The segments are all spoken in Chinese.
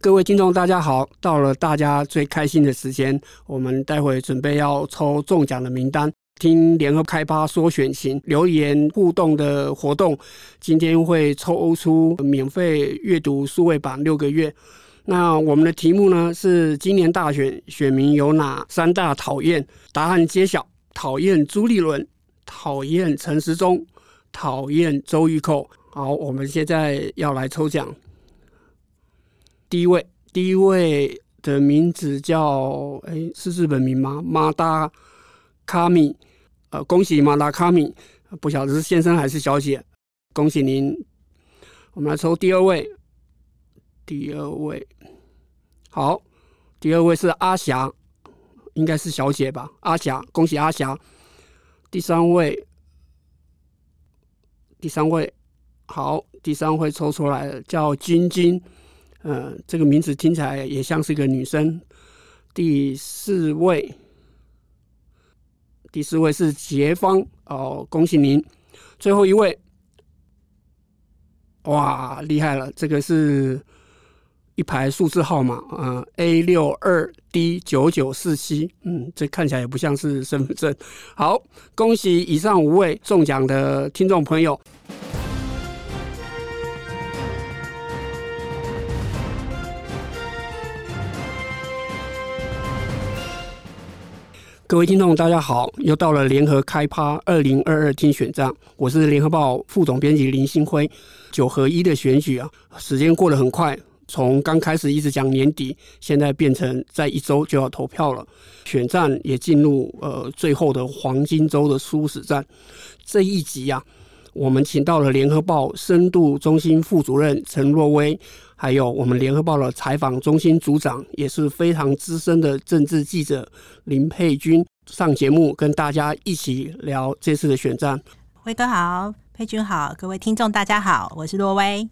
各位听众，大家好！到了大家最开心的时间，我们待会准备要抽中奖的名单，听联合开趴说选情留言互动的活动。今天会抽出免费阅读数位版六个月。那我们的题目呢是：今年大选选民有哪三大讨厌？答案揭晓：讨厌朱立伦，讨厌陈时中，讨厌周玉蔻。好，我们现在要来抽奖。第一位，第一位的名字叫哎，是日本名吗？马达卡米，呃，恭喜马达卡米，不晓得是先生还是小姐，恭喜您。我们来抽第二位，第二位，好，第二位是阿霞，应该是小姐吧？阿霞，恭喜阿霞。第三位，第三位，好，第三位抽出来了，叫晶晶。呃，这个名字听起来也像是一个女生。第四位，第四位是杰芳哦，恭喜您。最后一位，哇，厉害了！这个是一排数字号码啊，A 六二 D 九九四七。嗯，这看起来也不像是身份证。好，恭喜以上五位中奖的听众朋友。各位听众，大家好！又到了联合开趴二零二二听选战，我是联合报副总编辑林新辉。九合一的选举啊，时间过得很快，从刚开始一直讲年底，现在变成在一周就要投票了。选战也进入呃最后的黄金周的殊死战。这一集啊，我们请到了联合报深度中心副主任陈若薇。还有我们联合报的采访中心组长，也是非常资深的政治记者林佩君上节目，跟大家一起聊这次的选战。辉哥好，佩君好，各位听众大家好，我是洛威。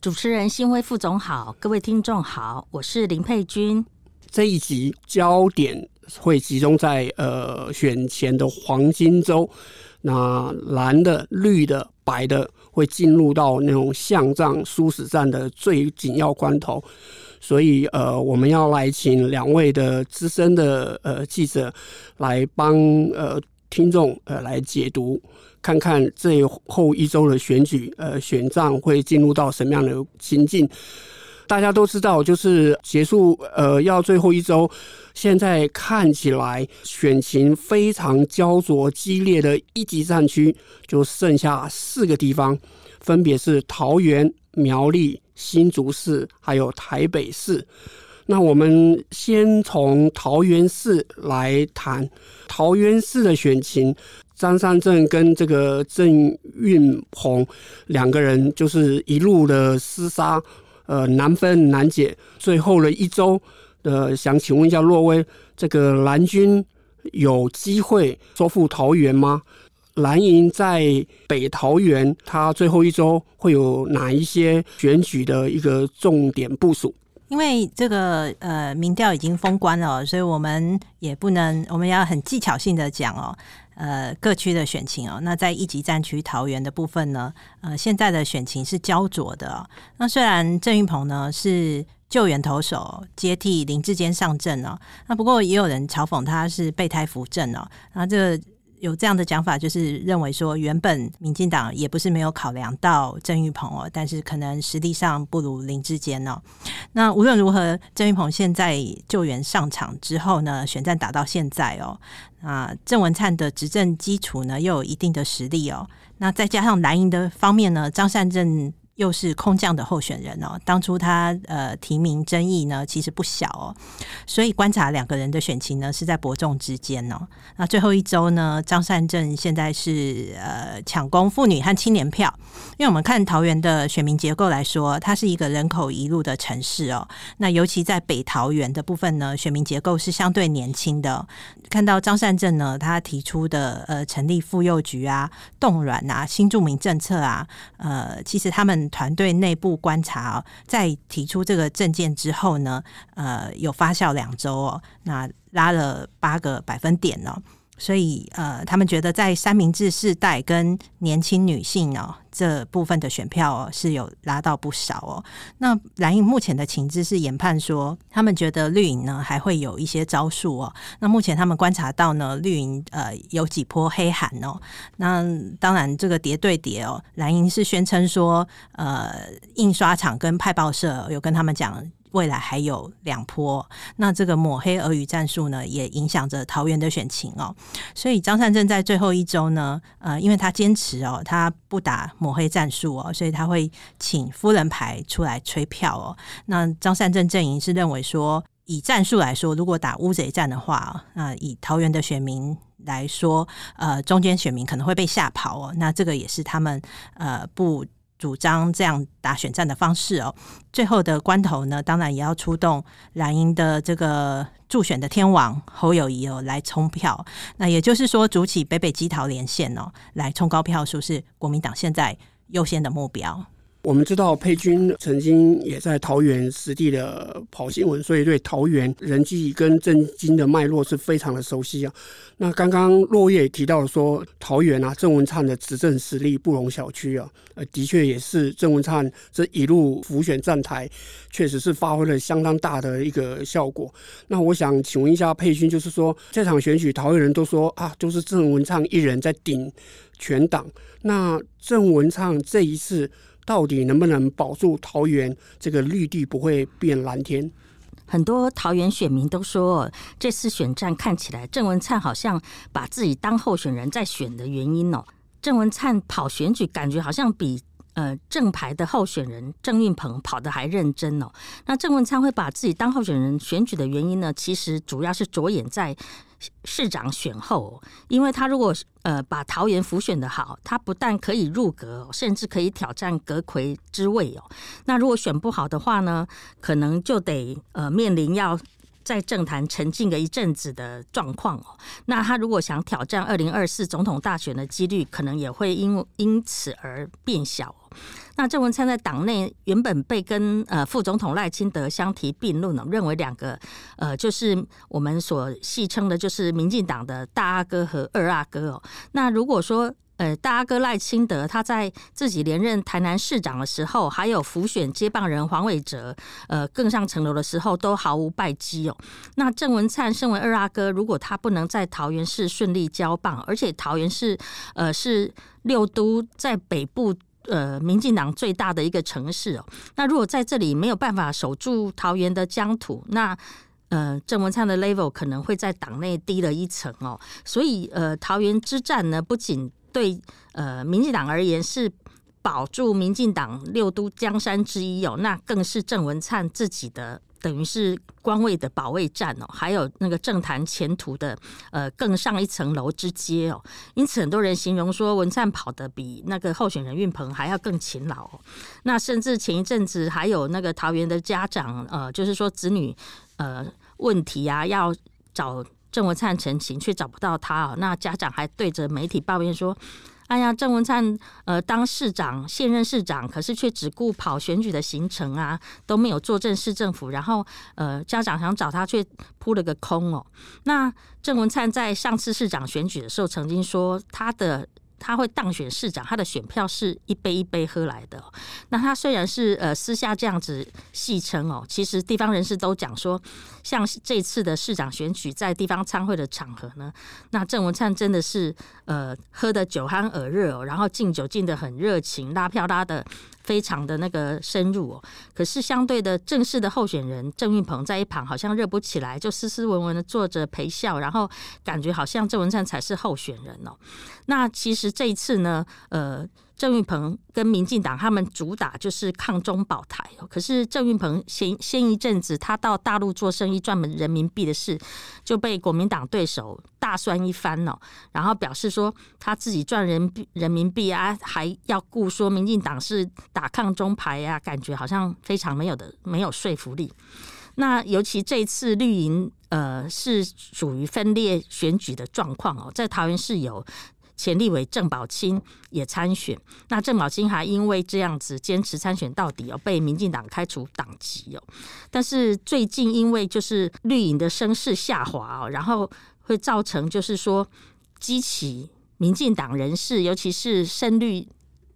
主持人新辉副总好，各位听众好，我是林佩君。这一集焦点会集中在呃选前的黄金周。那蓝的、绿的、白的会进入到那种巷战、殊死战的最紧要关头，所以呃，我们要来请两位的资深的呃记者来帮呃听众呃来解读，看看最后一周的选举呃选战会进入到什么样的情境。大家都知道，就是结束呃要最后一周。现在看起来选情非常焦灼激烈的一级战区，就剩下四个地方，分别是桃园、苗栗、新竹市，还有台北市。那我们先从桃园市来谈桃园市的选情。张善政跟这个郑运鹏两个人就是一路的厮杀，呃，难分难解，最后的一周。呃，想请问一下若薇，这个蓝军有机会收复桃园吗？蓝营在北桃园，它最后一周会有哪一些选举的一个重点部署？因为这个呃，民调已经封关了，所以我们也不能，我们要很技巧性的讲哦，呃，各区的选情哦。那在一级战区桃园的部分呢，呃，现在的选情是焦灼的。那虽然郑运鹏呢是。救援投手接替林志坚上阵哦，那不过也有人嘲讽他是备胎扶正哦，那这有这样的讲法，就是认为说原本民进党也不是没有考量到郑玉鹏哦，但是可能实力上不如林志坚哦。那无论如何，郑玉鹏现在救援上场之后呢，选战打到现在哦，啊，郑文灿的执政基础呢又有一定的实力哦，那再加上蓝营的方面呢，张善政。又是空降的候选人哦，当初他呃提名争议呢其实不小哦，所以观察两个人的选情呢是在伯仲之间哦。那最后一周呢，张善政现在是呃抢攻妇女和青年票，因为我们看桃园的选民结构来说，它是一个人口一路的城市哦。那尤其在北桃园的部分呢，选民结构是相对年轻的。看到张善政呢，他提出的呃成立妇幼局啊、冻卵啊、新住民政策啊，呃，其实他们。团队内部观察，在提出这个证件之后呢，呃，有发酵两周哦，那拉了八个百分点呢，所以呃，他们觉得在三明治世代跟年轻女性哦这部分的选票哦是有拉到不少哦。那蓝营目前的情资是研判说，他们觉得绿营呢还会有一些招数哦。那目前他们观察到呢，绿营呃有几波黑函哦。那当然这个谍对叠哦，蓝营是宣称说呃印刷厂跟派报社有跟他们讲。未来还有两波，那这个抹黑俄语战术呢，也影响着桃园的选情哦。所以张善政在最后一周呢，呃，因为他坚持哦，他不打抹黑战术哦，所以他会请夫人牌出来催票哦。那张善政阵营是认为说，以战术来说，如果打乌贼战的话，那以桃园的选民来说，呃，中间选民可能会被吓跑哦。那这个也是他们呃不。主张这样打选战的方式哦，最后的关头呢，当然也要出动蓝营的这个助选的天王侯友谊哦来冲票。那也就是说，主起北北基桃连线哦，来冲高票数是国民党现在优先的目标。我们知道佩君曾经也在桃园实地的跑新闻，所以对桃园人际跟政经的脉络是非常的熟悉啊。那刚刚落叶也提到说，桃园啊，郑文灿的执政实力不容小觑啊。呃，的确也是郑文灿这一路浮选站台，确实是发挥了相当大的一个效果。那我想请问一下佩君，就是说这场选举，桃园人都说啊，都是郑文灿一人在顶全党。那郑文灿这一次。到底能不能保住桃园这个绿地不会变蓝天？很多桃园选民都说，这次选战看起来郑文灿好像把自己当候选人在选的原因哦。郑文灿跑选举，感觉好像比呃正牌的候选人郑运鹏跑得还认真哦。那郑文灿会把自己当候选人选举的原因呢？其实主要是着眼在。市长选后，因为他如果呃把桃园辅选的好，他不但可以入阁，甚至可以挑战阁魁之位哦。那如果选不好的话呢，可能就得呃面临要在政坛沉浸个一阵子的状况哦。那他如果想挑战二零二四总统大选的几率，可能也会因因此而变小。那郑文灿在党内原本被跟呃副总统赖清德相提并论呢，认为两个呃就是我们所戏称的，就是民进党的大阿哥和二阿哥哦。那如果说呃大阿哥赖清德他在自己连任台南市长的时候，还有辅选接棒人黄伟哲呃更上层楼的时候，都毫无败绩哦。那郑文灿身为二阿哥，如果他不能在桃园市顺利交棒，而且桃园市呃是六都在北部。呃，民进党最大的一个城市哦，那如果在这里没有办法守住桃园的疆土，那呃，郑文灿的 level 可能会在党内低了一层哦。所以呃，桃园之战呢，不仅对呃民进党而言是保住民进党六都江山之一哦，那更是郑文灿自己的。等于是官位的保卫战哦，还有那个政坛前途的呃更上一层楼之阶哦，因此很多人形容说文灿跑得比那个候选人运鹏还要更勤劳。那甚至前一阵子还有那个桃园的家长呃，就是说子女呃问题啊，要找郑文灿陈情，却找不到他哦。那家长还对着媒体抱怨说。哎呀，郑文灿呃当市长，现任市长，可是却只顾跑选举的行程啊，都没有坐镇市政府。然后呃，家长想找他，却扑了个空哦。那郑文灿在上次市长选举的时候，曾经说他的。他会当选市长，他的选票是一杯一杯喝来的。那他虽然是呃私下这样子戏称哦，其实地方人士都讲说，像这次的市长选举在地方参会的场合呢，那郑文灿真的是呃喝的酒酣耳热哦，然后敬酒敬得很热情，拉票拉得。非常的那个深入哦，可是相对的正式的候选人郑运鹏在一旁好像热不起来，就斯斯文文的坐着陪笑，然后感觉好像郑文灿才是候选人哦。那其实这一次呢，呃。郑运鹏跟民进党他们主打就是抗中保台，可是郑运鹏先先一阵子他到大陆做生意赚人民币的事，就被国民党对手大酸一番哦，然后表示说他自己赚人人民币啊，还要顾说民进党是打抗中牌呀，感觉好像非常没有的没有说服力。那尤其这次绿营呃是属于分裂选举的状况哦，在桃园市有。前立委郑宝清也参选，那郑宝清还因为这样子坚持参选到底哦，被民进党开除党籍哦。但是最近因为就是绿营的声势下滑哦，然后会造成就是说激起民进党人士，尤其是深绿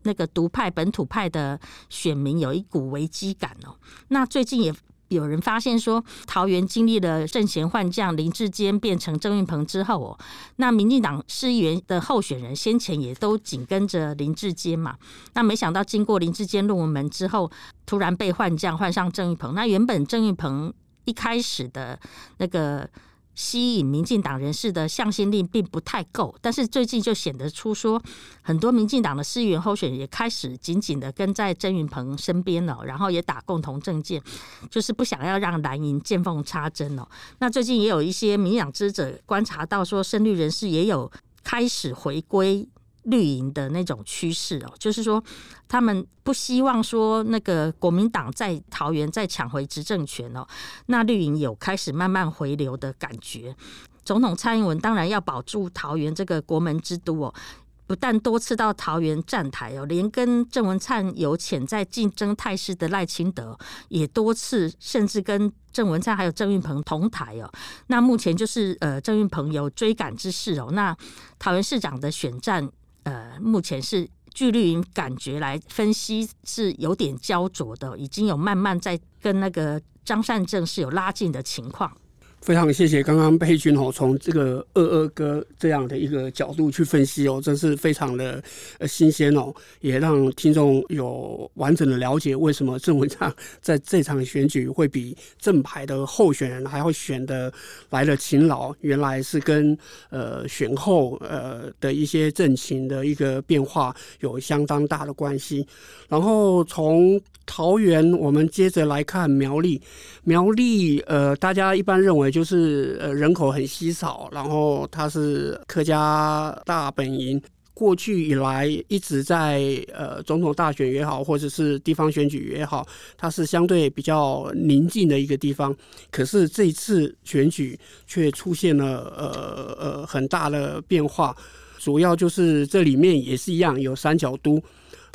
那个独派本土派的选民有一股危机感哦。那最近也。有人发现说，桃园经历了政贤换将，林志坚变成郑运鹏之后哦，那民进党市议员的候选人先前也都紧跟着林志坚嘛。那没想到经过林志坚入门之后，突然被换将，换上郑运鹏。那原本郑运鹏一开始的那个。吸引民进党人士的向心力并不太够，但是最近就显得出说，很多民进党的市议员候选人也开始紧紧的跟在郑云鹏身边了，然后也打共同政见，就是不想要让蓝营见缝插针哦。那最近也有一些民养之者观察到说，深绿人士也有开始回归。绿营的那种趋势哦，就是说他们不希望说那个国民党在桃园再抢回执政权哦，那绿营有开始慢慢回流的感觉。总统蔡英文当然要保住桃园这个国门之都哦，不但多次到桃园站台哦，连跟郑文灿有潜在竞争态势的赖清德也多次，甚至跟郑文灿还有郑运鹏同台哦。那目前就是呃郑运鹏有追赶之势哦，那桃园市长的选战。呃，目前是据绿营感觉来分析是有点焦灼的，已经有慢慢在跟那个张善政是有拉近的情况。非常谢谢刚刚佩君哦，从这个二二哥这样的一个角度去分析哦，真是非常的呃新鲜哦，也让听众有完整的了解为什么郑文灿在这场选举会比正牌的候选人还要选的来的勤劳，原来是跟呃选后呃的一些政情的一个变化有相当大的关系。然后从桃园，我们接着来看苗栗，苗栗呃大家一般认为。就是呃人口很稀少，然后它是客家大本营，过去以来一直在呃总统大选也好，或者是地方选举也好，它是相对比较宁静的一个地方。可是这次选举却出现了呃呃很大的变化，主要就是这里面也是一样有三角都。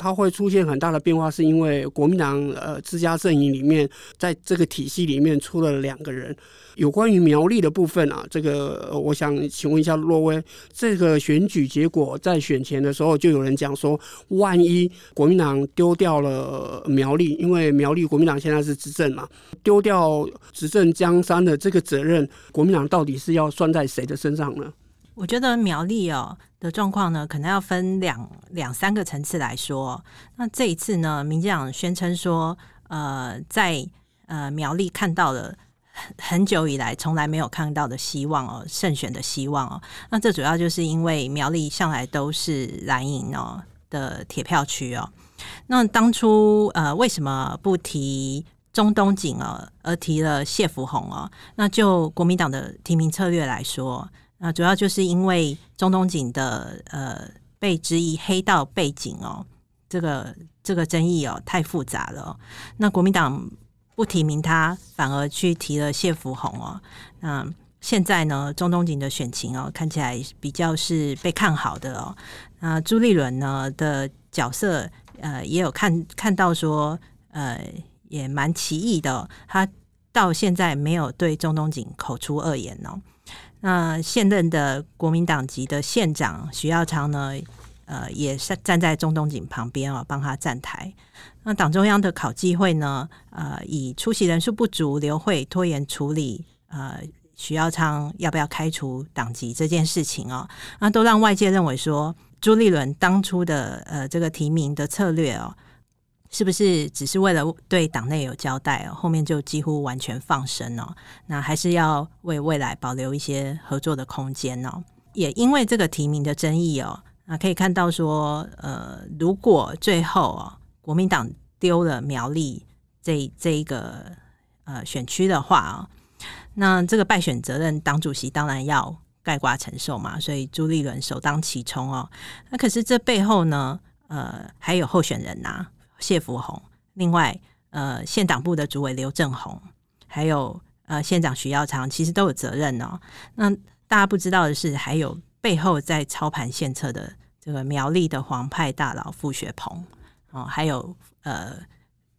它会出现很大的变化，是因为国民党呃自家阵营里面，在这个体系里面出了两个人。有关于苗栗的部分啊，这个我想请问一下若威，这个选举结果在选前的时候，就有人讲说，万一国民党丢掉了苗栗，因为苗栗国民党现在是执政嘛，丢掉执政江山的这个责任，国民党到底是要算在谁的身上呢？我觉得苗栗哦的状况呢，可能要分两两三个层次来说。那这一次呢，民进党宣称说，呃，在呃苗栗看到了很久以来从来没有看到的希望哦，胜选的希望哦。那这主要就是因为苗栗向来都是蓝营哦的铁票区哦。那当初呃为什么不提中东锦哦，而提了谢福弘哦？那就国民党的提名策略来说。啊，主要就是因为中东锦的呃被质疑黑道背景哦，这个这个争议哦太复杂了。那国民党不提名他，反而去提了谢福弘哦。那现在呢，中东锦的选情哦看起来比较是被看好的哦。那朱立伦呢的角色呃也有看看到说呃也蛮奇异的，他到现在没有对中东锦口出恶言哦。那现任的国民党籍的县长徐耀昌呢，呃，也是站在钟东锦旁边哦，帮他站台。那党中央的考纪会呢，呃，以出席人数不足、流会拖延处理，呃，徐耀昌要不要开除党籍这件事情哦，那都让外界认为说，朱立伦当初的呃这个提名的策略哦。是不是只是为了对党内有交代哦？后面就几乎完全放生哦？那还是要为未来保留一些合作的空间哦？也因为这个提名的争议哦，那可以看到说，呃，如果最后哦，国民党丢了苗栗这这一个呃选区的话哦，那这个败选责任党主席当然要盖瓜承受嘛，所以朱立伦首当其冲哦。那可是这背后呢，呃，还有候选人呐、谢福弘，另外，呃，县党部的主委刘正宏，还有呃县长徐耀昌，其实都有责任哦。那大家不知道的是，还有背后在操盘献策的这个苗栗的黄派大佬傅学鹏哦，还有呃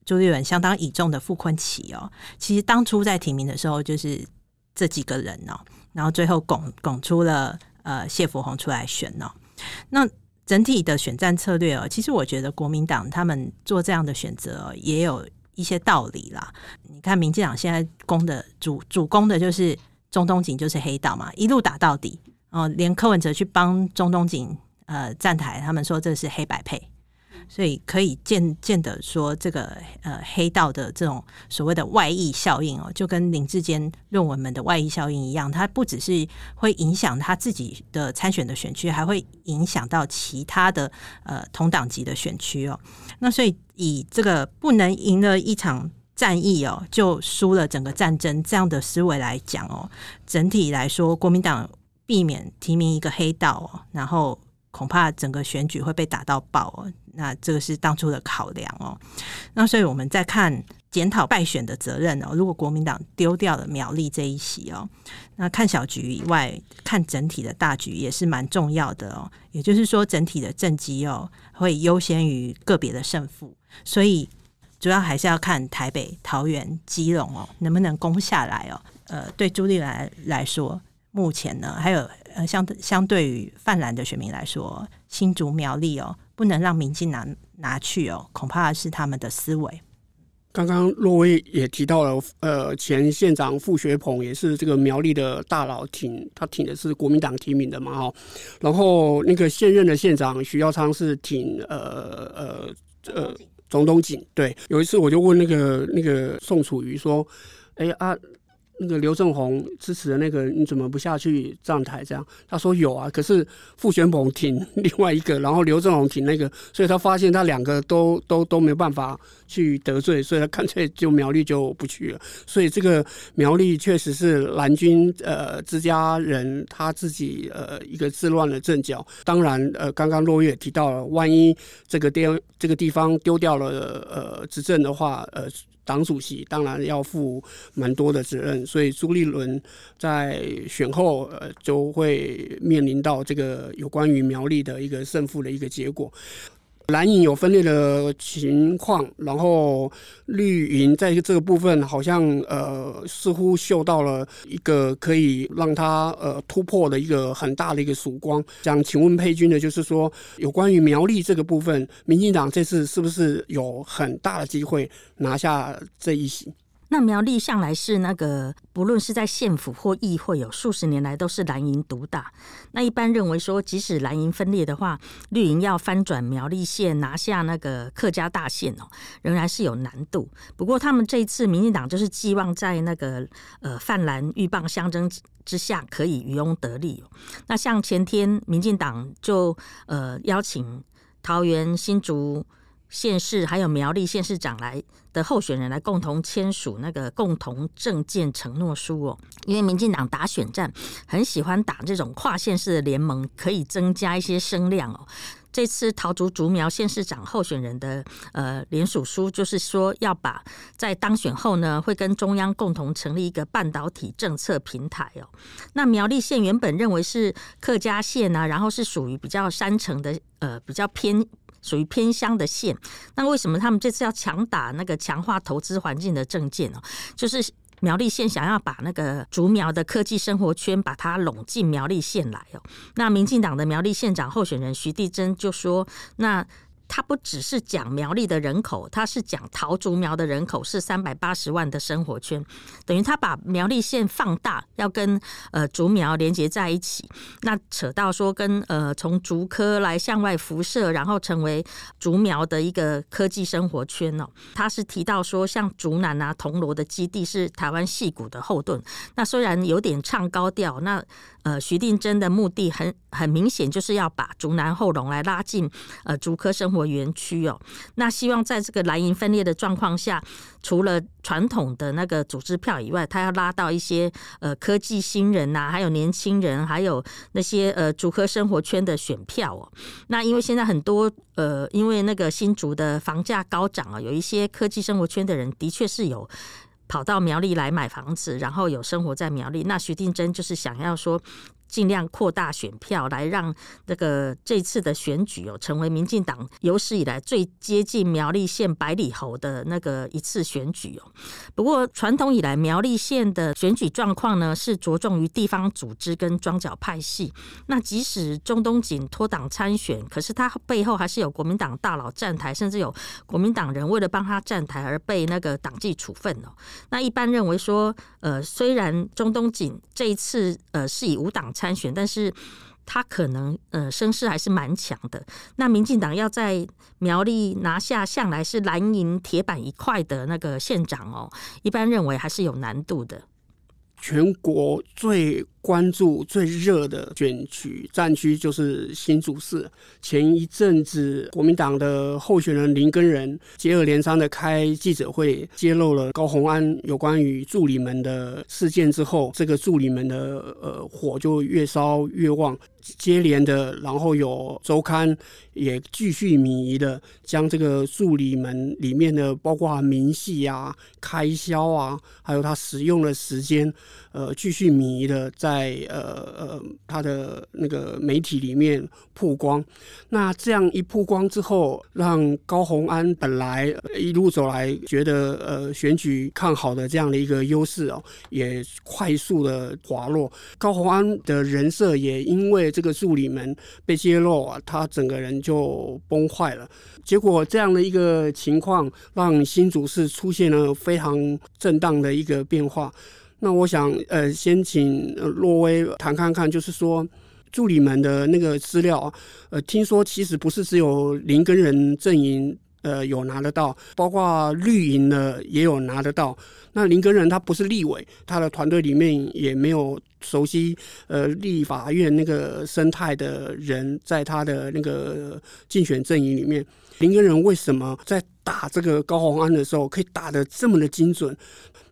朱立伦相当倚重的傅崐萁哦。其实当初在提名的时候，就是这几个人哦。然后最后拱拱出了呃谢福弘出来选哦。那整体的选战策略哦，其实我觉得国民党他们做这样的选择也有一些道理啦。你看民进党现在攻的主主攻的就是中东锦，就是黑道嘛，一路打到底哦，连柯文哲去帮中东锦呃站台，他们说这是黑白配。所以可以见见得说，这个呃黑道的这种所谓的外溢效应哦，就跟林志坚论文们的外溢效应一样，它不只是会影响他自己的参选的选区，还会影响到其他的呃同党籍的选区哦。那所以以这个不能赢了一场战役哦，就输了整个战争这样的思维来讲哦，整体来说，国民党避免提名一个黑道哦，然后恐怕整个选举会被打到爆哦。那这个是当初的考量哦，那所以我们在看检讨败选的责任哦。如果国民党丢掉了苗栗这一席哦，那看小局以外，看整体的大局也是蛮重要的哦。也就是说，整体的政绩哦，会优先于个别的胜负，所以主要还是要看台北、桃园、基隆哦，能不能攻下来哦。呃，对朱立来来说，目前呢，还有呃相相对于泛蓝的选民来说，新竹苗栗哦。不能让民进党拿去哦，恐怕是他们的思维。刚刚若威也提到了，呃，前县长傅学鹏也是这个苗栗的大佬挺，他挺的是国民党提名的嘛，哈。然后那个现任的县长徐耀昌是挺呃呃呃钟东锦。对，有一次我就问那个那个宋楚瑜说，哎啊。那个刘政鸿支持的那个，你怎么不下去站台？这样他说有啊，可是傅玄鹏挺另外一个，然后刘政鸿挺那个，所以他发现他两个都都都没办法去得罪，所以他干脆就苗栗就不去了。所以这个苗栗确实是蓝军呃自家人他自己呃一个自乱的阵脚。当然呃，刚刚落月也提到了，万一这个地这个地方丢掉了呃执政的话，呃。党主席当然要负蛮多的责任，所以朱立伦在选后呃就会面临到这个有关于苗栗的一个胜负的一个结果。蓝营有分裂的情况，然后绿营在这个部分好像呃似乎嗅到了一个可以让他呃突破的一个很大的一个曙光。想请问佩君的就是说，有关于苗栗这个部分，民进党这次是不是有很大的机会拿下这一席？那苗栗向来是那个，不论是在县府或议会，有数十年来都是蓝营独大。那一般认为说，即使蓝营分裂的话，绿营要翻转苗栗县，拿下那个客家大县哦，仍然是有难度。不过他们这一次，民进党就是寄望在那个呃泛蓝鹬蚌相争之下，可以渔翁得利。那像前天，民进党就呃邀请桃园新竹。县市还有苗栗县市长来的候选人来共同签署那个共同政见承诺书哦，因为民进党打选战很喜欢打这种跨县市的联盟，可以增加一些声量哦。这次桃竹竹苗县市长候选人的呃联署书，就是说要把在当选后呢，会跟中央共同成立一个半导体政策平台哦。那苗栗县原本认为是客家县啊，然后是属于比较山城的呃比较偏。属于偏乡的县，那为什么他们这次要强打那个强化投资环境的政见呢？就是苗栗县想要把那个竹苗的科技生活圈把它拢进苗栗县来哦。那民进党的苗栗县长候选人徐地珍就说：“那。”他不只是讲苗栗的人口，他是讲桃竹苗的人口是三百八十万的生活圈，等于他把苗栗县放大，要跟呃竹苗连接在一起。那扯到说跟呃从竹科来向外辐射，然后成为竹苗的一个科技生活圈哦。他是提到说，像竹南啊、铜锣的基地是台湾戏谷的后盾。那虽然有点唱高调，那。呃，徐定真的目的很很明显，就是要把竹南后龙来拉进呃竹科生活园区哦。那希望在这个蓝营分裂的状况下，除了传统的那个组织票以外，他要拉到一些呃科技新人呐、还有年轻人，还有那些呃竹科生活圈的选票哦。那因为现在很多呃，因为那个新竹的房价高涨啊，有一些科技生活圈的人的确是有。跑到苗栗来买房子，然后有生活在苗栗。那徐定珍就是想要说，尽量扩大选票，来让这个这次的选举哦，成为民进党有史以来最接近苗栗县百里侯的那个一次选举哦。不过传统以来，苗栗县的选举状况呢，是着重于地方组织跟庄脚派系。那即使中东锦脱党参选，可是他背后还是有国民党大佬站台，甚至有国民党人为了帮他站台而被那个党纪处分哦。那一般认为说，呃，虽然中东锦这一次呃是以无党参选，但是他可能呃声势还是蛮强的。那民进党要在苗栗拿下向来是蓝银铁板一块的那个县长哦，一般认为还是有难度的。全国最关注最热的选举战区就是新竹市。前一阵子，国民党的候选人林根仁接二连三的开记者会，揭露了高虹安有关于助理们的事件之后，这个助理们的呃火就越烧越旺。接连的，然后有周刊也继续民意的将这个助理们里面的包括明细啊、开销啊，还有他使用的时间，呃，继续迷的在。呃呃，他的那个媒体里面曝光，那这样一曝光之后，让高虹安本来一路走来觉得呃选举看好的这样的一个优势哦，也快速的滑落。高虹安的人设也因为这个助理们被揭露啊，他整个人就崩坏了。结果这样的一个情况，让新竹市出现了非常震荡的一个变化。那我想，呃，先请若威谈看看，就是说助理们的那个资料，呃，听说其实不是只有林根仁阵营，呃，有拿得到，包括绿营的也有拿得到。那林根仁他不是立委，他的团队里面也没有熟悉呃立法院那个生态的人，在他的那个竞选阵营里面，林根仁为什么在打这个高虹安的时候可以打得这么的精准？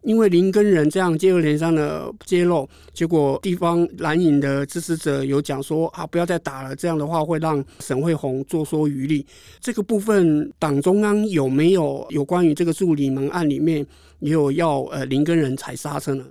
因为林耕仁这样接二连三的揭露，结果地方蓝营的支持者有讲说啊，不要再打了，这样的话会让沈慧红坐收渔利。这个部分党中央有没有有关于这个助理门案里面也有要呃林耕仁踩刹车呢？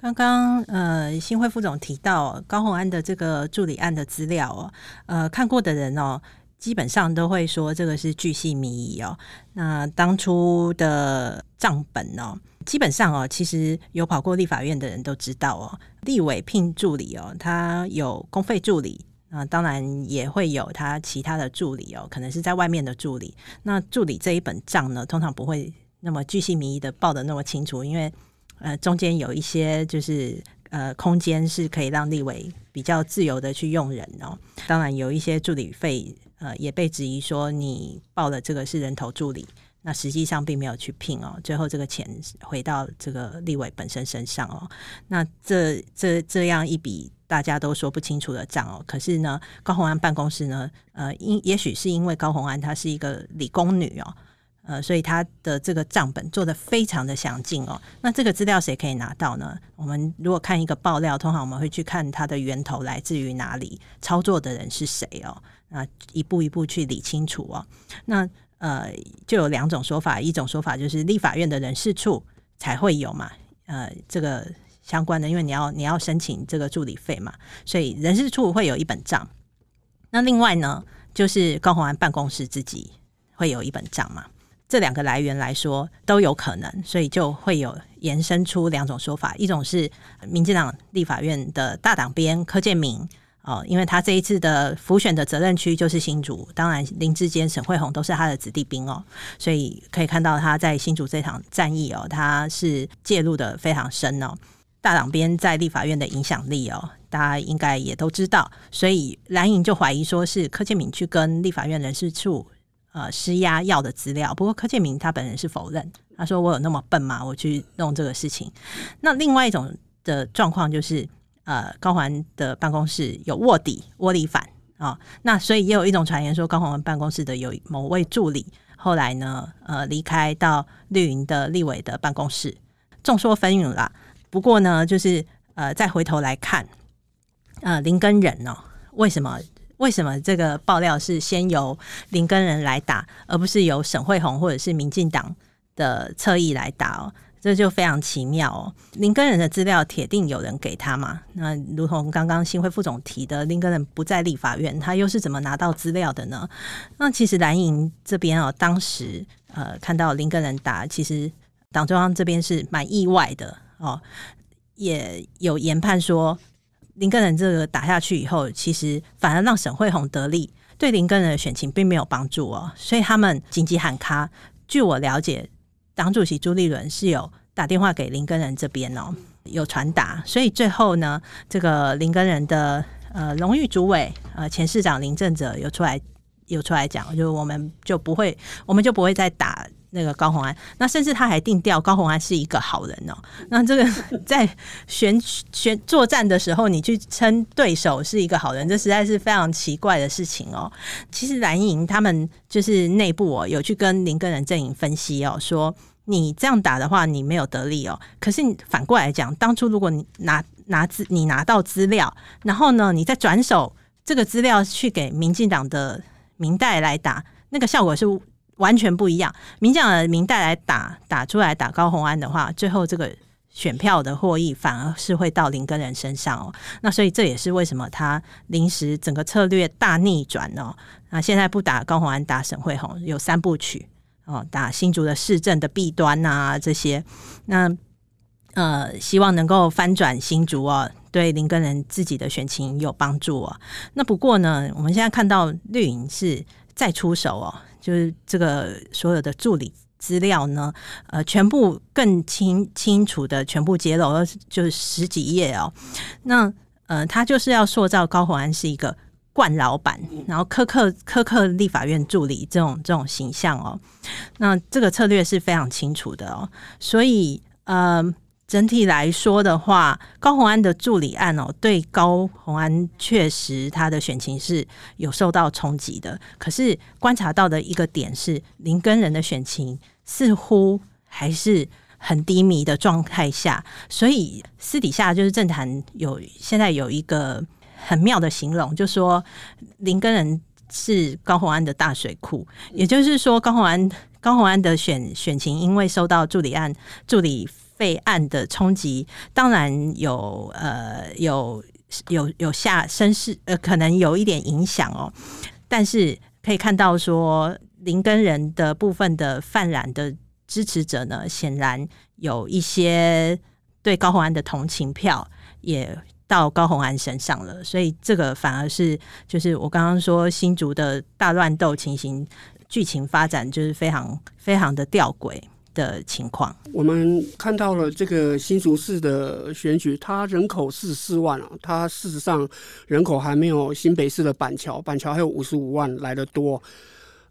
刚刚呃新会副总提到高虹安的这个助理案的资料哦，呃看过的人哦。基本上都会说这个是巨细靡遗哦。那当初的账本哦，基本上哦，其实有跑过立法院的人都知道哦，立委聘助理哦，他有公费助理，啊当然也会有他其他的助理哦，可能是在外面的助理。那助理这一本账呢，通常不会那么巨细靡遗的报的那么清楚，因为呃中间有一些就是。呃，空间是可以让立委比较自由的去用人哦。当然，有一些助理费，呃，也被质疑说你报的这个是人头助理，那实际上并没有去聘哦。最后这个钱回到这个立委本身身上哦。那这这这样一笔大家都说不清楚的账哦。可是呢，高虹安办公室呢，呃，因也许是因为高虹安她是一个理工女哦。呃，所以她的这个账本做得非常的详尽哦。那这个资料谁可以拿到呢？我们如果看一个爆料，通常我们会去看它的源头来自于哪里，操作的人是谁哦。那一步一步去理清楚哦。那呃，就有两种说法，一种说法就是立法院的人事处才会有嘛，呃，这个相关的，因为你要你要申请这个助理费嘛，所以人事处会有一本账。那另外呢，就是高虹安办公室自己会有一本账嘛。这两个来源来说都有可能，所以就会有延伸出两种说法：一种是民进党立法院的大党鞭柯建明哦，因为他这一次的辅选的责任区就是新竹，当然林志坚、沈慧虹都是他的子弟兵哦，所以可以看到他在新竹这场战役哦，他是介入的非常深哦。大党边在立法院的影响力哦，大家应该也都知道，所以蓝营就怀疑说是柯建铭去跟立法院人事处。呃，施压要的资料，不过柯建铭他本人是否认，他说我有那么笨吗？我去弄这个事情。那另外一种的状况就是，呃，高环的办公室有卧底窝里反啊，那所以也有一种传言说，高环办公室的有某位助理后来呢，呃，离开到绿营的立委的办公室，众说纷纭啦。不过呢，就是呃，再回头来看，呃，林根仁呢，为什么？为什么这个爆料是先由林根仁来打，而不是由沈惠虹或者是民进党的侧翼来打？这就非常奇妙哦。林根仁的资料铁定有人给他嘛？那如同刚刚新会副总提的，林根仁不在立法院，他又是怎么拿到资料的呢？那其实蓝营这边哦，当时呃看到林根仁打，其实党中央这边是蛮意外的哦，也有研判说林根仁这个打下去以后，其实反而让沈慧虹得利，对林根仁的选情并没有帮助哦，所以他们紧急喊卡。据我了解。党主席朱立伦是有打电话给林根仁这边哦，有传达，所以最后呢，这个林根仁的呃荣誉主委呃前市长林政则有出来有出来讲，就我们就不会，我们就不会再打那个高虹安。那甚至他还定调高虹安是一个好人哦。那这个 在选选作战的时候，你去称对手是一个好人，这实在是非常奇怪的事情哦。其实蓝营他们就是内部哦有去跟林根仁阵营分析哦说。你这样打的话，你没有得利哦。可是反过来讲，当初如果你拿拿资，你拿到资料，然后呢，你再转手这个资料去给民进党的民代来打，那个效果是完全不一样。民进党的民代来打打出来打高虹安的话，最后这个选票的获益反而是会到林根仁身上哦。那所以这也是为什么他临时整个策略大逆转哦。那现在不打高虹安，打沈慧红，有三部曲。哦，打新竹的市政的弊端啊，这些，那呃，希望能够翻转新竹哦，对林根仁自己的选情有帮助哦。那不过呢，我们现在看到绿营是再出手哦，就是这个所有的助理资料呢，呃，全部更清清楚的全部揭露，就是十几页哦。那呃，他就是要塑造高虹安是一个。惯老板，然后苛刻苛刻立法院助理这种这种形象哦，那这个策略是非常清楚的哦，所以呃，整体来说的话，高虹安的助理案哦，对高虹安确实他的选情是有受到冲击的。可是观察到的一个点是，林根仁的选情似乎还是很低迷的状态下，所以私底下就是政坛有现在有一个。很妙的形容，就说林根人是高虹安的大水库，也就是说高虹安高虹安的选选情，因为受到助理案助理费案的冲击，当然有呃有有有下身势呃，可能有一点影响哦。但是可以看到说林根人的部分的泛蓝的支持者呢，显然有一些对高虹安的同情票也。到高虹安身上了，所以这个反而是就是我刚刚说新竹的大乱斗情形剧情发展，就是非常非常的吊诡的情况。我们看到了这个新竹市的选举，它人口四十四万啊，它事实上人口还没有新北市的板桥，板桥还有五十五万来得多。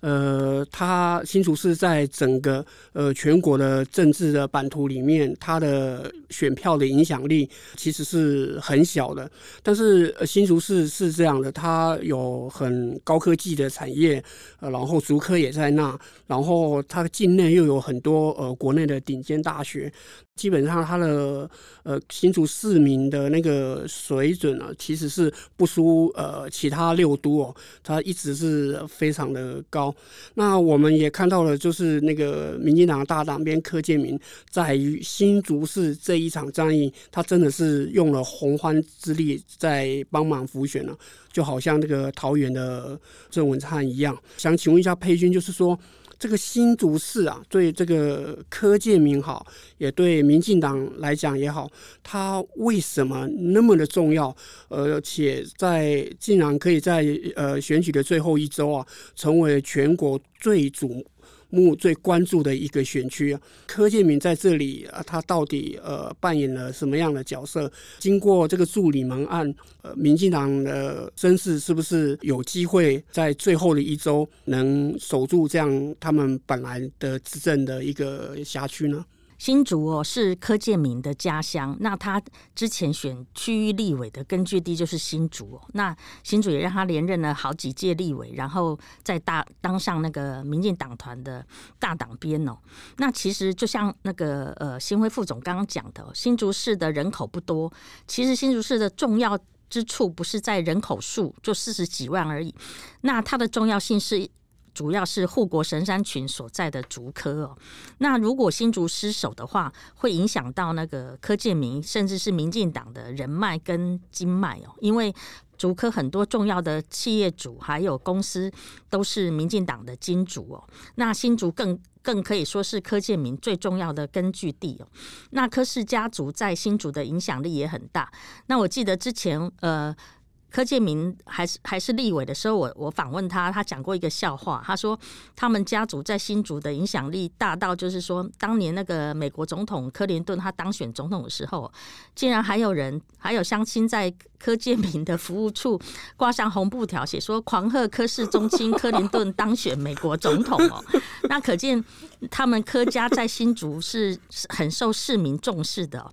呃，它新竹市在整个呃全国的政治的版图里面，它的选票的影响力其实是很小的。但是呃新竹市是这样的，它有很高科技的产业，呃，然后竹科也在那，然后它境内又有很多呃国内的顶尖大学。基本上，他的呃新竹市民的那个水准啊，其实是不输呃其他六都哦，他一直是非常的高。那我们也看到了，就是那个民进党大党边柯建铭在于新竹市这一场战役，他真的是用了洪荒之力在帮忙辅选了，就好像那个桃园的郑文灿一样。想请问一下佩君，就是说。这个新竹市啊，对这个柯建明好，也对民进党来讲也好，他为什么那么的重要？而且在竟然可以在呃选举的最后一周啊，成为全国最主。目最关注的一个选区啊，柯建明在这里啊，他到底呃扮演了什么样的角色？经过这个助理门案，呃，民进党的声势是不是有机会在最后的一周能守住这样他们本来的执政的一个辖区呢？新竹哦，是柯建铭的家乡，那他之前选区域立委的根据地就是新竹哦。那新竹也让他连任了好几届立委，然后再大当上那个民进党团的大党鞭哦。那其实就像那个呃新辉副总刚刚讲的，新竹市的人口不多，其实新竹市的重要之处不是在人口数，就四十几万而已。那它的重要性是。主要是护国神山群所在的竹科哦。那如果新竹失守的话，会影响到那个柯建铭，甚至是民进党的人脉跟经脉哦。因为竹科很多重要的企业主还有公司都是民进党的金主哦。那新竹更更可以说是柯建铭最重要的根据地哦。那柯氏家族在新竹的影响力也很大。那我记得之前呃。柯建铭还是还是立委的时候，我我访问他，他讲过一个笑话。他说他们家族在新竹的影响力大到，就是说当年那个美国总统克林顿他当选总统的时候，竟然还有人还有乡亲在柯建铭的服务处挂上红布条，写说狂贺柯氏宗亲克林顿当选美国总统哦。那可见他们柯家在新竹是很受市民重视的。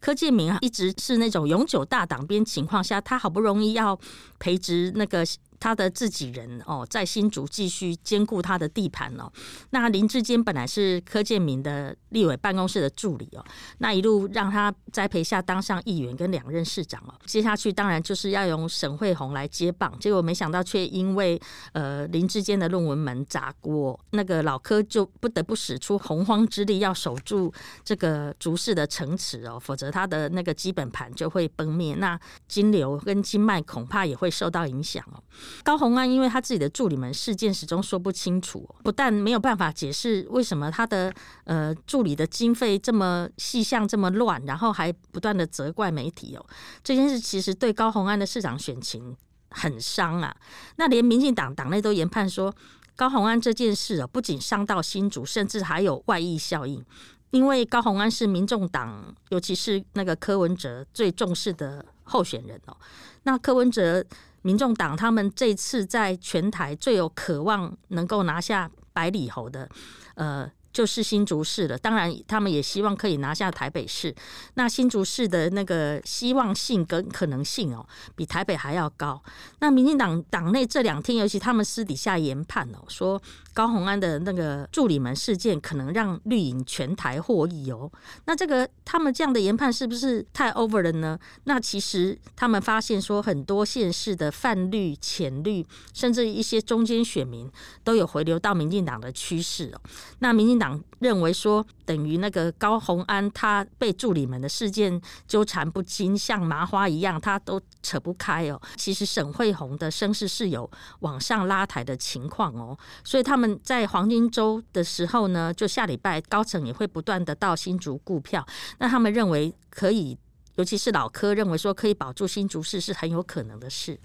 柯建明啊，一直是那种永久大党边情况下，他好不容易要培植那个。他的自己人哦，在新竹继续兼顾他的地盘哦。那林志坚本来是柯建铭的立委办公室的助理哦，那一路让他栽培下当上议员跟两任市长哦。接下去当然就是要用沈慧虹来接棒，结果没想到却因为呃林志坚的论文门砸锅，那个老柯就不得不使出洪荒之力要守住这个竹市的城池哦，否则他的那个基本盘就会崩灭，那金流跟金脉恐怕也会受到影响哦。高虹安因为他自己的助理们事件始终说不清楚，不但没有办法解释为什么他的呃助理的经费这么细项这么乱，然后还不断的责怪媒体哦。这件事其实对高虹安的市长选情很伤啊。那连民进党党内都研判说，高虹安这件事哦，不仅伤到新竹，甚至还有外溢效应。因为高虹安是民众党，尤其是那个柯文哲最重视的候选人哦。那柯文哲。民众党他们这次在全台最有渴望能够拿下百里侯的，呃。就是新竹市了，当然他们也希望可以拿下台北市。那新竹市的那个希望性跟可能性哦，比台北还要高。那民进党党内这两天，尤其他们私底下研判哦，说高红安的那个助理们事件可能让绿营全台获益哦。那这个他们这样的研判是不是太 over 了呢？那其实他们发现说，很多县市的泛绿、浅绿，甚至一些中间选民都有回流到民进党的趋势哦。那民进党认为说，等于那个高虹安他被助理们的事件纠缠不清，像麻花一样，他都扯不开哦。其实沈慧红的声势是有往上拉抬的情况哦，所以他们在黄金周的时候呢，就下礼拜高层也会不断的到新竹顾票。那他们认为可以，尤其是老柯认为说可以保住新竹市是很有可能的事。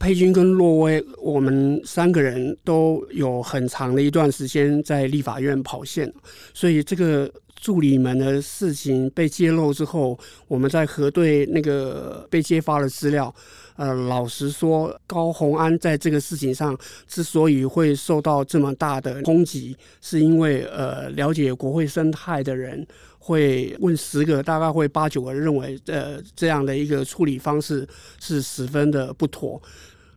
佩君跟洛威，我们三个人都有很长的一段时间在立法院跑线，所以这个助理们的事情被揭露之后，我们在核对那个被揭发的资料。呃，老实说，高虹安在这个事情上之所以会受到这么大的攻击，是因为呃，了解国会生态的人会问十个，大概会八九个认为，呃，这样的一个处理方式是十分的不妥。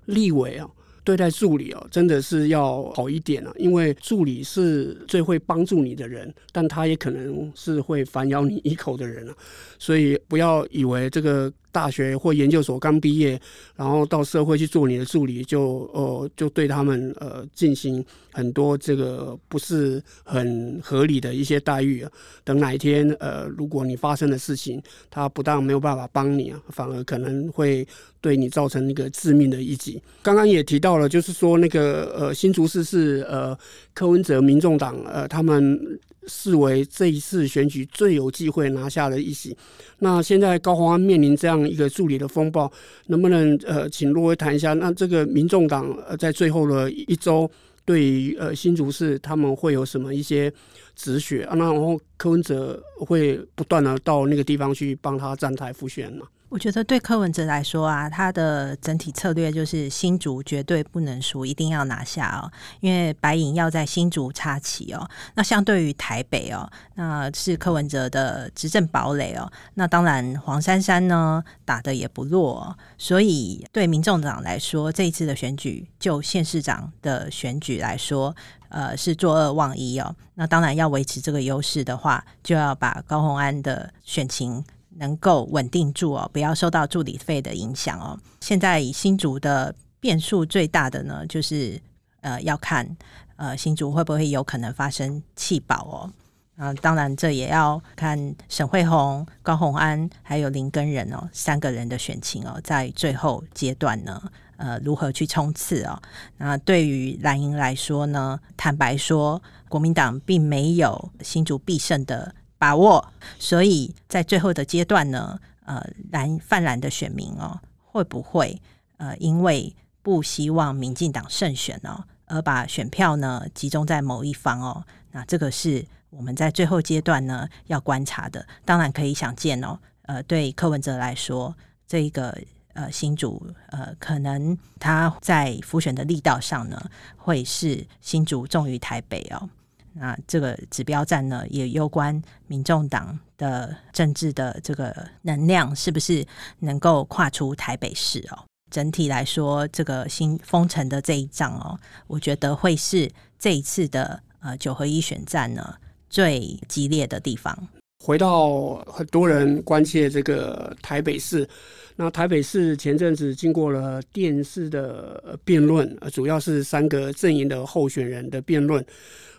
立委啊，对待助理啊，真的是要好一点啊，因为助理是最会帮助你的人，但他也可能是会反咬你一口的人啊，所以不要以为这个。大学或研究所刚毕业，然后到社会去做你的助理，就呃就对他们呃进行很多这个不是很合理的一些待遇啊。等哪一天呃，如果你发生的事情，他不但没有办法帮你啊，反而可能会对你造成一个致命的一击。刚刚也提到了，就是说那个呃新竹市是呃柯文哲民众党呃他们。视为这一次选举最有机会拿下的一席。那现在高虹安面临这样一个助理的风暴，能不能呃，请洛威谈一下？那这个民众党呃，在最后的一周，对于呃新竹市他们会有什么一些止血啊？那然后柯文哲会不断的到那个地方去帮他站台复选吗？我觉得对柯文哲来说啊，他的整体策略就是新竹绝对不能输，一定要拿下哦。因为白影要在新竹插旗哦。那相对于台北哦，那是柯文哲的执政堡垒哦。那当然黄珊珊呢打得也不弱哦，所以对民众党来说，这一次的选举就县市长的选举来说，呃，是作二忘一哦。那当然要维持这个优势的话，就要把高虹安的选情。能够稳定住哦，不要受到助理费的影响哦。现在新竹的变数最大的呢，就是呃，要看呃新竹会不会有可能发生弃保哦。啊，当然这也要看沈慧虹、高虹安还有林根仁哦三个人的选情哦，在最后阶段呢，呃，如何去冲刺哦？那对于蓝营来说呢，坦白说，国民党并没有新竹必胜的把握，所以在最后的阶段呢，呃，蓝泛蓝的选民哦，会不会呃，因为不希望民进党胜选哦，而把选票呢集中在某一方哦？那这个是。我们在最后阶段呢，要观察的，当然可以想见哦。呃，对柯文哲来说，这一个呃新竹呃，可能他在辅选的力道上呢，会是新竹重于台北哦。那这个指标战呢，也攸关民众党的政治的这个能量是不是能够跨出台北市哦。整体来说，这个新封城的这一仗哦，我觉得会是这一次的呃九合一选战呢。最激烈的地方。回到很多人关切这个台北市，那台北市前阵子经过了电视的辩论，主要是三个阵营的候选人的辩论，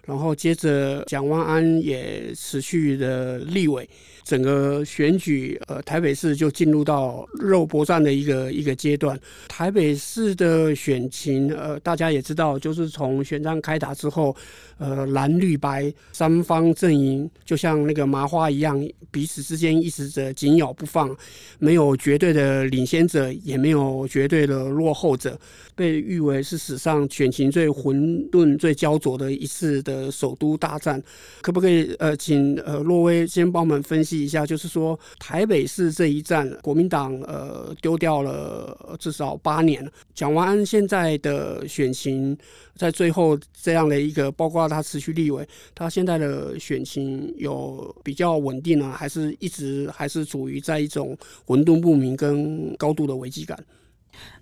然后接着蒋万安也持续的立委。整个选举，呃，台北市就进入到肉搏战的一个一个阶段。台北市的选情，呃，大家也知道，就是从选战开打之后，呃，蓝绿白三方阵营就像那个麻花一样，彼此之间一直着紧咬不放，没有绝对的领先者，也没有绝对的落后者，被誉为是史上选情最混沌、最焦灼的一次的首都大战。可不可以，呃，请呃若威先帮我们分析？一下，就是说台北市这一战，国民党呃丢掉了至少八年。蒋万安现在的选情，在最后这样的一个，包括他持续立委，他现在的选情有比较稳定啊，还是一直还是处于在一种混沌不明跟高度的危机感？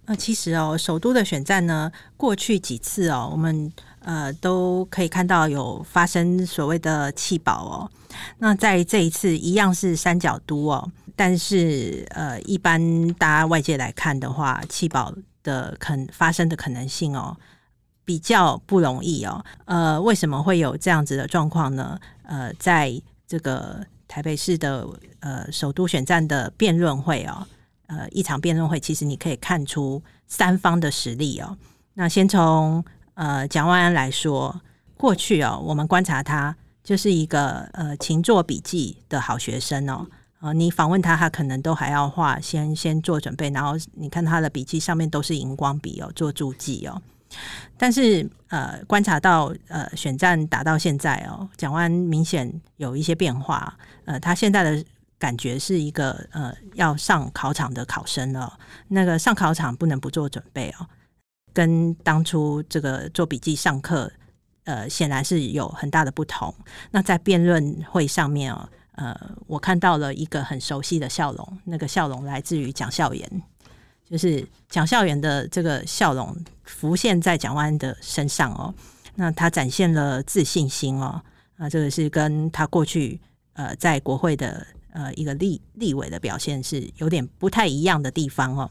那，其实哦，首都的选战呢，过去几次哦，我们呃都可以看到有发生所谓的弃保哦。那在这一次一样是三角都哦，但是呃，一般大家外界来看的话，弃保的可能发生的可能性哦，比较不容易哦。呃，为什么会有这样子的状况呢？呃，在这个台北市的呃首都选战的辩论会哦。呃，一场辩论会，其实你可以看出三方的实力哦。那先从呃蒋万安来说，过去哦，我们观察他就是一个呃勤做笔记的好学生哦。啊，你访问他，他可能都还要画，先先做准备，然后你看他的笔记上面都是荧光笔哦，做注记哦。但是呃，观察到呃选战打到现在哦，蒋万明显有一些变化。呃，他现在的。感觉是一个呃要上考场的考生了，那个上考场不能不做准备哦，跟当初这个做笔记上课，呃显然是有很大的不同。那在辩论会上面哦，呃，我看到了一个很熟悉的笑容，那个笑容来自于蒋孝严，就是蒋孝严的这个笑容浮现在蒋万的身上哦，那他展现了自信心哦，啊，这个是跟他过去呃在国会的。呃，一个立立委的表现是有点不太一样的地方哦。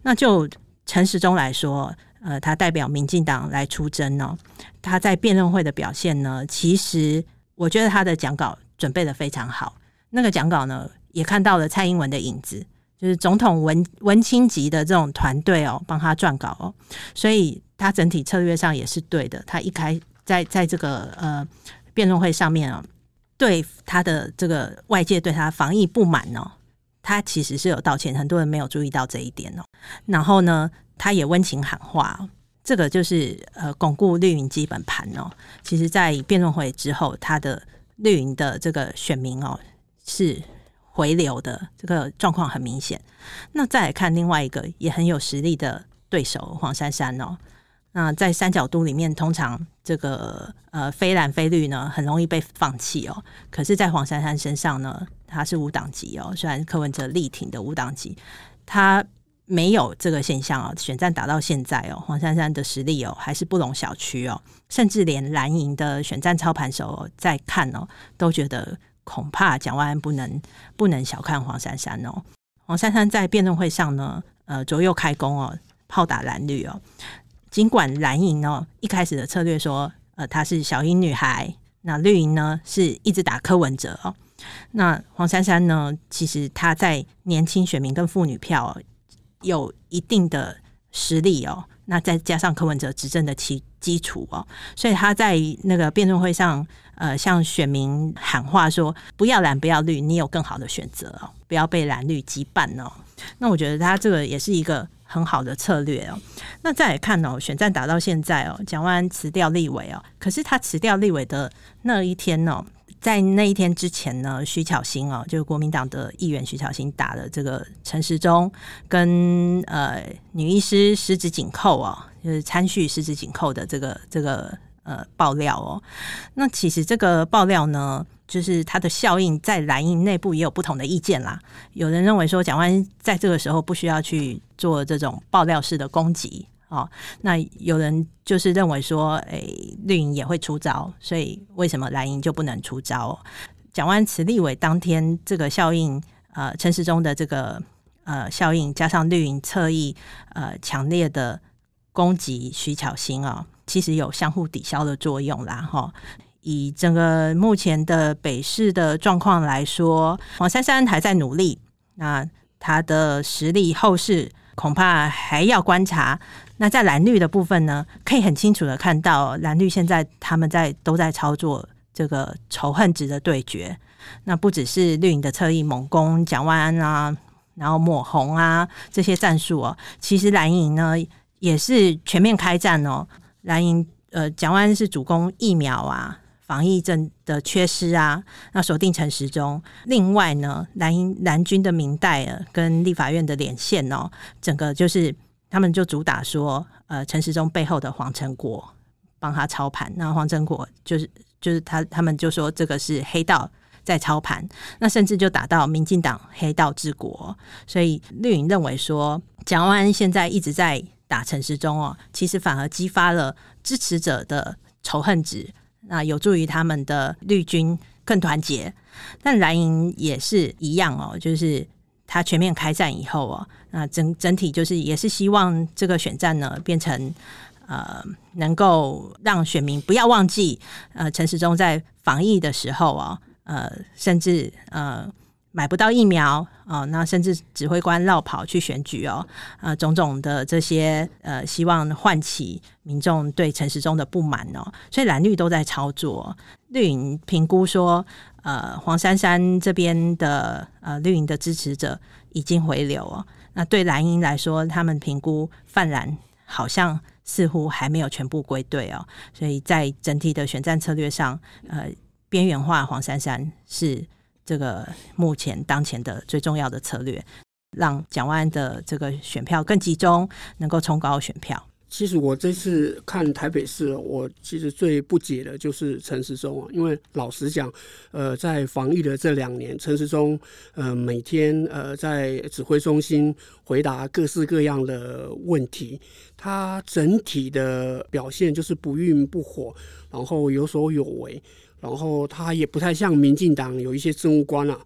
那就陈时中来说，呃，他代表民进党来出征哦。他在辩论会的表现呢，其实我觉得他的讲稿准备得非常好。那个讲稿呢，也看到了蔡英文的影子，就是总统文文青级的这种团队哦，帮他撰稿哦。所以他整体策略上也是对的。他一开在在这个呃辩论会上面啊、哦。对他的这个外界对他防疫不满哦，他其实是有道歉，很多人没有注意到这一点哦。然后呢，他也温情喊话，这个就是呃巩固绿营基本盘哦。其实，在辩论会之后，他的绿营的这个选民哦是回流的，这个状况很明显。那再来看另外一个也很有实力的对手黄珊珊哦。那在三角都里面，通常这个呃非蓝非绿呢，很容易被放弃哦。可是，在黄珊珊身上呢，他是无党籍哦，虽然柯文哲力挺的无党籍，他没有这个现象哦。选战打到现在哦，黄珊珊的实力哦还是不容小觑哦。甚至连蓝营的选战操盘手、哦、在看哦，都觉得恐怕蒋万安不能不能小看黄珊珊哦。黄珊珊在辩论会上呢，呃左右开弓哦，炮打蓝绿哦。尽管蓝营呢一开始的策略说，呃，她是小英女孩，那绿营呢是一直打柯文哲哦。那黄珊珊呢，其实她在年轻选民跟妇女票有一定的实力哦。那再加上柯文哲执政的基基础哦，所以他在那个辩论会上，呃，向选民喊话说：“不要蓝，不要绿，你有更好的选择哦，不要被蓝绿羁绊哦。”那我觉得他这个也是一个很好的策略哦。那再来看哦，选战打到现在哦，蒋万安辞掉立委哦，可是他辞掉立委的那一天哦。在那一天之前呢，徐巧芯哦，就是国民党的议员徐巧芯打了这个陈时中跟呃女医师十指紧扣哦，就是参叙十指紧扣的这个这个呃爆料哦。那其实这个爆料呢，就是它的效应在蓝营内部也有不同的意见啦。有人认为说，蒋万在这个时候不需要去做这种爆料式的攻击。哦，那有人就是认为说，诶、欸，绿营也会出招，所以为什么蓝营就不能出招？蒋万安辞立委当天，这个效应，呃，陈时中的这个呃效应，加上绿营侧翼呃强烈的攻击徐巧芯啊，其实有相互抵消的作用啦。哈、以整个目前的北市的状况来说，黄珊珊还在努力，那他的实力后市恐怕还要观察。那在蓝绿的部分呢，可以很清楚的看到，蓝绿现在他们在都在操作这个仇恨值的对决。那不只是绿营的侧翼猛攻蒋万安啊，然后抹红啊这些战术哦，其实蓝营呢也是全面开战哦。蓝营呃，蒋万安是主攻疫苗啊、防疫症的缺失啊，那锁定陈时中。另外呢，蓝营蓝军的民代啊，跟立法院的连线哦，整个就是。他们就主打说，呃，陈时中背后的黄成国帮他操盘，那黄成国就是就是他，他们就说这个是黑道在操盘，那甚至就打到民进党黑道治国，所以绿营认为说，蒋万安现在一直在打陈时中哦，其实反而激发了支持者的仇恨值，那有助于他们的绿军更团结，但蓝营也是一样哦，就是。他全面开战以后哦，那整整体就是也是希望这个选战呢变成呃能够让选民不要忘记呃陈时中在防疫的时候哦，呃甚至呃买不到疫苗哦，那甚至指挥官绕跑去选举哦，呃种种的这些呃希望唤起民众对陈时中的不满哦，所以蓝绿都在操作，绿营评估说。呃，黄珊珊这边的呃绿营的支持者已经回流哦。那对蓝营来说，他们评估泛蓝好像似乎还没有全部归队哦。所以在整体的选战策略上，呃，边缘化黄珊珊是这个目前当前的最重要的策略，让蒋万安的这个选票更集中，能够冲高选票。其实我这次看台北市，我其实最不解的就是陈时中啊，因为老实讲，呃，在防疫的这两年，陈时中呃每天呃在指挥中心回答各式各样的问题，他整体的表现就是不温不火，然后有所有为，然后他也不太像民进党有一些政务官啊。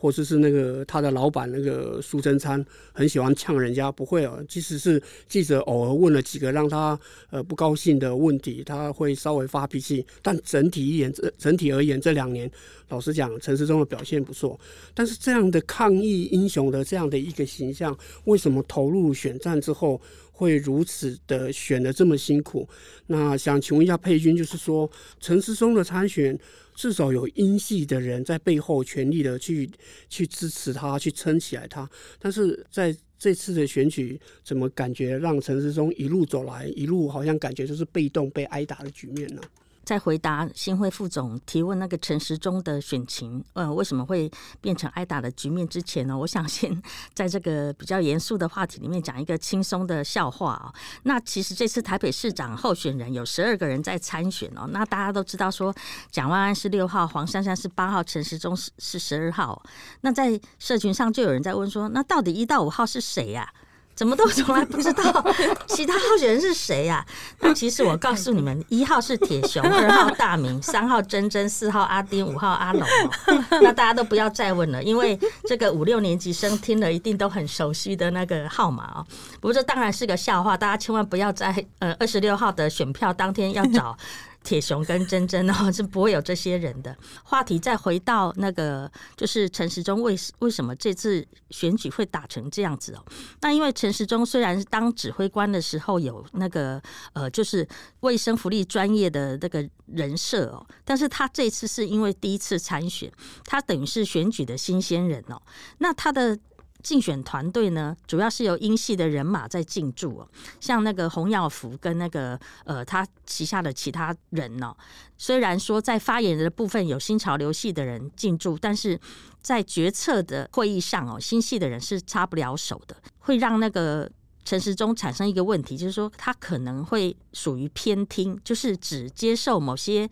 或者是那个他的老板那个苏贞昌很喜欢呛人家，不会哦。即使是记者偶尔问了几个让他呃不高兴的问题，他会稍微发脾气。但整体而言，这整体而言，这两年老实讲，陈时中的表现不错。但是这样的抗疫英雄的这样的一个形象，为什么投入选战之后会如此的选的这么辛苦？那想请问一下佩君，就是说陈思松的参选。至少有英系的人在背后全力的去去支持他，去撑起来他。但是在这次的选举，怎么感觉让陈思松一路走来，一路好像感觉就是被动被挨打的局面呢？在回答新会副总提问那个陈时中的选情，呃，为什么会变成挨打的局面之前呢？我想先在这个比较严肃的话题里面讲一个轻松的笑话哦。那其实这次台北市长候选人有十二个人在参选哦。那大家都知道说，蒋万安是六号，黄珊珊是八号，陈时中是是十二号。那在社群上就有人在问说，那到底一到五号是谁呀？怎么都从来不知道 其他候选人是谁呀、啊？那其实我告诉你们，一号是铁雄，二号大明，三号珍珍，四号阿丁，五号阿龙哦。那大家都不要再问了，因为这个五六年级生听了一定都很熟悉的那个号码哦。不过这当然是个笑话，大家千万不要在呃二十六号的选票当天要找。铁雄跟珍珍 哦，是不会有这些人的。话题再回到那个，就是陈时中为为什么这次选举会打成这样子哦？那因为陈时中虽然当指挥官的时候有那个呃，就是卫生福利专业的那个人设哦，但是他这次是因为第一次参选，他等于是选举的新鲜人哦，那他的。竞选团队呢，主要是由英系的人马在进驻哦，像那个洪耀福跟那个呃，他旗下的其他人哦，虽然说在发言人的部分有新潮流系的人进驻，但是在决策的会议上哦，新系的人是插不了手的，会让那个陈时中产生一个问题，就是说他可能会属于偏听，就是只接受某些。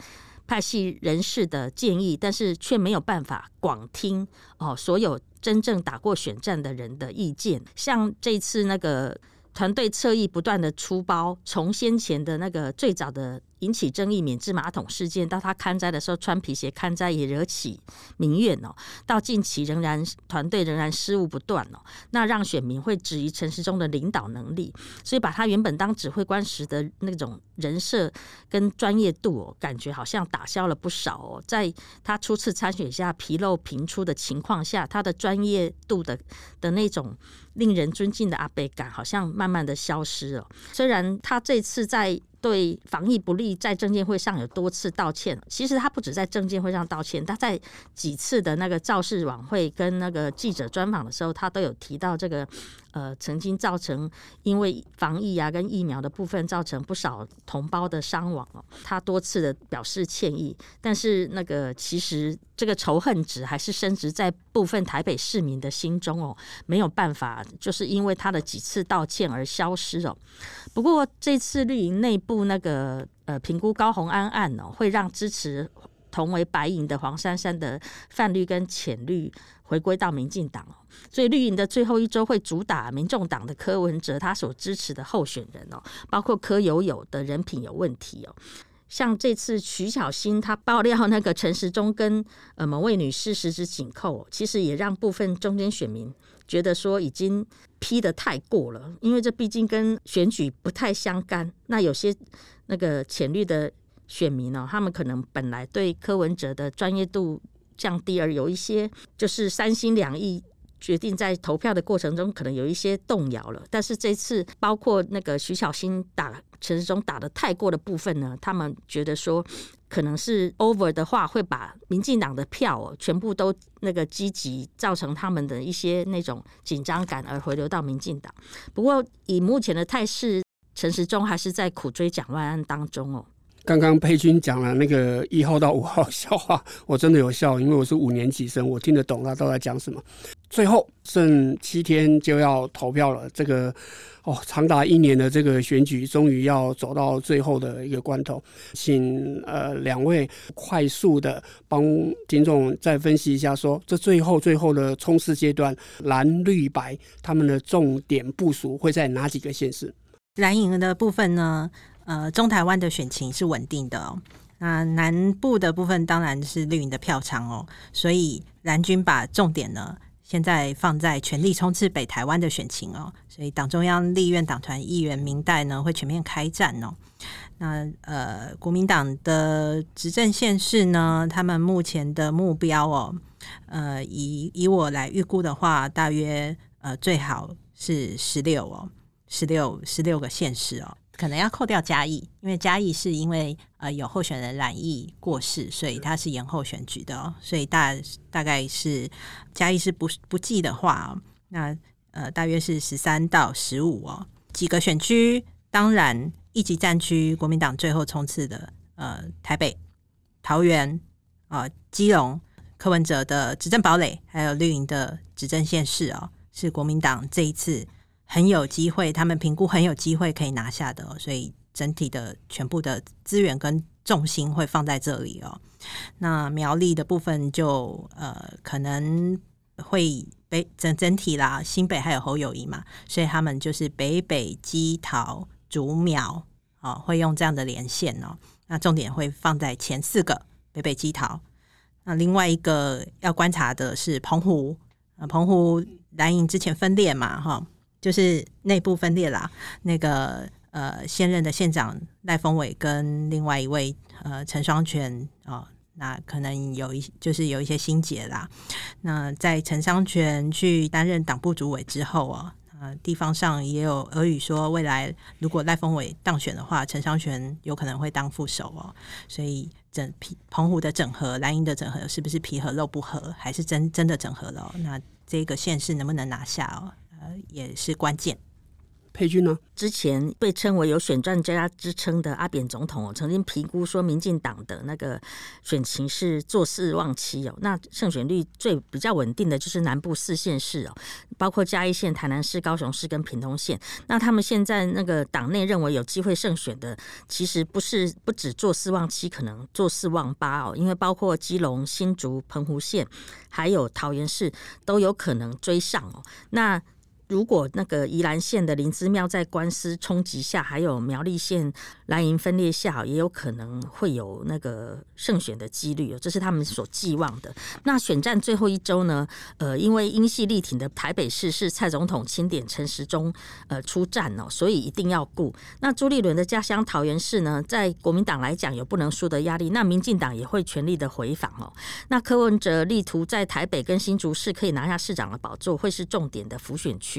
派系人士的建议，但是却没有办法广听哦，所有真正打过选战的人的意见。像这次那个团队侧翼不断的出包，从先前的那个最早的。引起争议免治马桶事件，到他勘灾的时候穿皮鞋勘灾也惹起民怨哦。到近期仍然团队仍然失误不断哦，那让选民会质疑陈时中的领导能力，所以把他原本当指挥官时的那种人设跟专业度哦，感觉好像打消了不少哦。在他初次参选下纰漏频出的情况下，他的专业度的的那种令人尊敬的阿伯感，好像慢慢的消失了。虽然他这次在对防疫不力，在证监会上有多次道歉。其实他不止在证监会上道歉，他在几次的那个造势晚会跟那个记者专访的时候，他都有提到这个。呃，曾经造成因为防疫啊跟疫苗的部分造成不少同胞的伤亡哦，他多次的表示歉意，但是那个其实这个仇恨值还是升值在部分台北市民的心中哦，没有办法就是因为他的几次道歉而消失哦。不过这次绿营内部那个呃评估高虹安案哦，会让支持同为白营的黄珊珊的泛绿跟浅绿。回归到民进党哦，所以绿营的最后一周会主打民众党的柯文哲，他所支持的候选人哦，包括柯友友的人品有问题哦。像这次徐巧芯他爆料那个陈时中跟呃某位女士十指紧扣，其实也让部分中间选民觉得说已经批得太过了，因为这毕竟跟选举不太相干。那有些那个浅绿的选民呢，他们可能本来对柯文哲的专业度。降低，而有一些就是三心两意，决定在投票的过程中可能有一些动摇了。但是这次包括那个徐巧芯打陈时中打得太过的部分呢，他们觉得说可能是 over 的话，会把民进党的票全部都那个积极，造成他们的一些那种紧张感而回流到民进党。不过以目前的态势，陈时中还是在苦追蒋万安当中哦。刚刚佩君讲了那个一号到五号笑话，我真的有笑，因为我是五年级生，我听得懂他都在讲什么。最后剩七天就要投票了，这个哦，长达一年的这个选举终于要走到最后的一个关头，请呃两位快速的帮听众再分析一下说，说这最后最后的冲刺阶段，蓝绿白他们的重点部署会在哪几个县市？蓝营的部分呢？呃，中台湾的选情是稳定的哦。那南部的部分当然是绿营的票仓哦，所以蓝军把重点呢现在放在全力冲刺北台湾的选情哦。所以党中央、立院党团议员明代呢会全面开战哦。那呃，国民党的执政县市呢，他们目前的目标哦，呃，以以我来预估的话，大约呃最好是十六哦，十六十六个县市哦。可能要扣掉嘉义，因为嘉义是因为呃有候选人染疫过世，所以他是延后选举的哦。所以大大概是嘉义是不不计的话，哦，那呃大约是十三到十五哦。几个选区，当然一级战区，国民党最后冲刺的呃台北、桃园啊、呃、基隆，柯文哲的执政堡垒，还有绿营的执政县市哦，是国民党这一次。很有机会，他们评估很有机会可以拿下的，所以整体的全部的资源跟重心会放在这里哦。那苗栗的部分就呃可能会北整整体啦，新北还有侯友宜嘛，所以他们就是北北基桃竹苗哦，会用这样的连线哦。那重点会放在前四个北北基桃。那另外一个要观察的是澎湖，呃，澎湖蓝营之前分裂嘛，哈，就是内部分裂啦。那个呃，现任的县长赖峰伟跟另外一位呃陈双全哦。那可能有一就是有一些心结啦。那在陈双全去担任党部主委之后啊，呃，地方上也有耳语说，未来如果赖峰伟当选的话，陈昌全有可能会当副手哦。所以整澎湖的整合、蓝营的整合，是不是皮和肉不合，还是真真的整合了？那这个县市能不能拿下哦？呃，也是关键。佩君呢？之前被称为有选战家之称的阿扁总统，哦曾经评估说，民进党的那个选情是坐四望七哦。那胜选率最比较稳定的就是南部四县市哦，包括嘉义县、台南市、高雄市跟屏东县。那他们现在那个党内认为有机会胜选的，其实不是不止坐四望七，可能坐四望八哦，因为包括基隆、新竹、澎湖县，还有桃园市都有可能追上哦。那如果那个宜兰县的林芝庙在官司冲击下，还有苗栗县蓝营分裂下，也有可能会有那个胜选的几率哦，这是他们所寄望的。那选战最后一周呢？呃，因为英系力挺的台北市是蔡总统钦点陈时中呃出战哦，所以一定要顾。那朱立伦的家乡桃园市呢，在国民党来讲有不能输的压力，那民进党也会全力的回访哦。那柯文哲力图在台北跟新竹市可以拿下市长的宝座，会是重点的浮选区。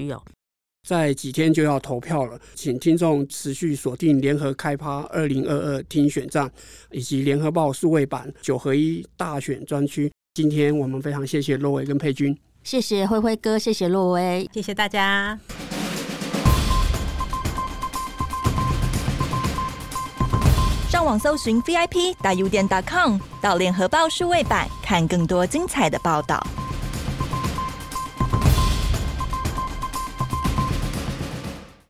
在几天就要投票了，请听众持续锁定联合开趴二零二二听选站，以及联合报数位版九合一大选专区。今天我们非常谢谢洛维跟佩君，谢谢辉辉哥，谢谢洛维，谢谢大家。上网搜寻 VIP 大 U 点 .com，到联合报数位版看更多精彩的报道。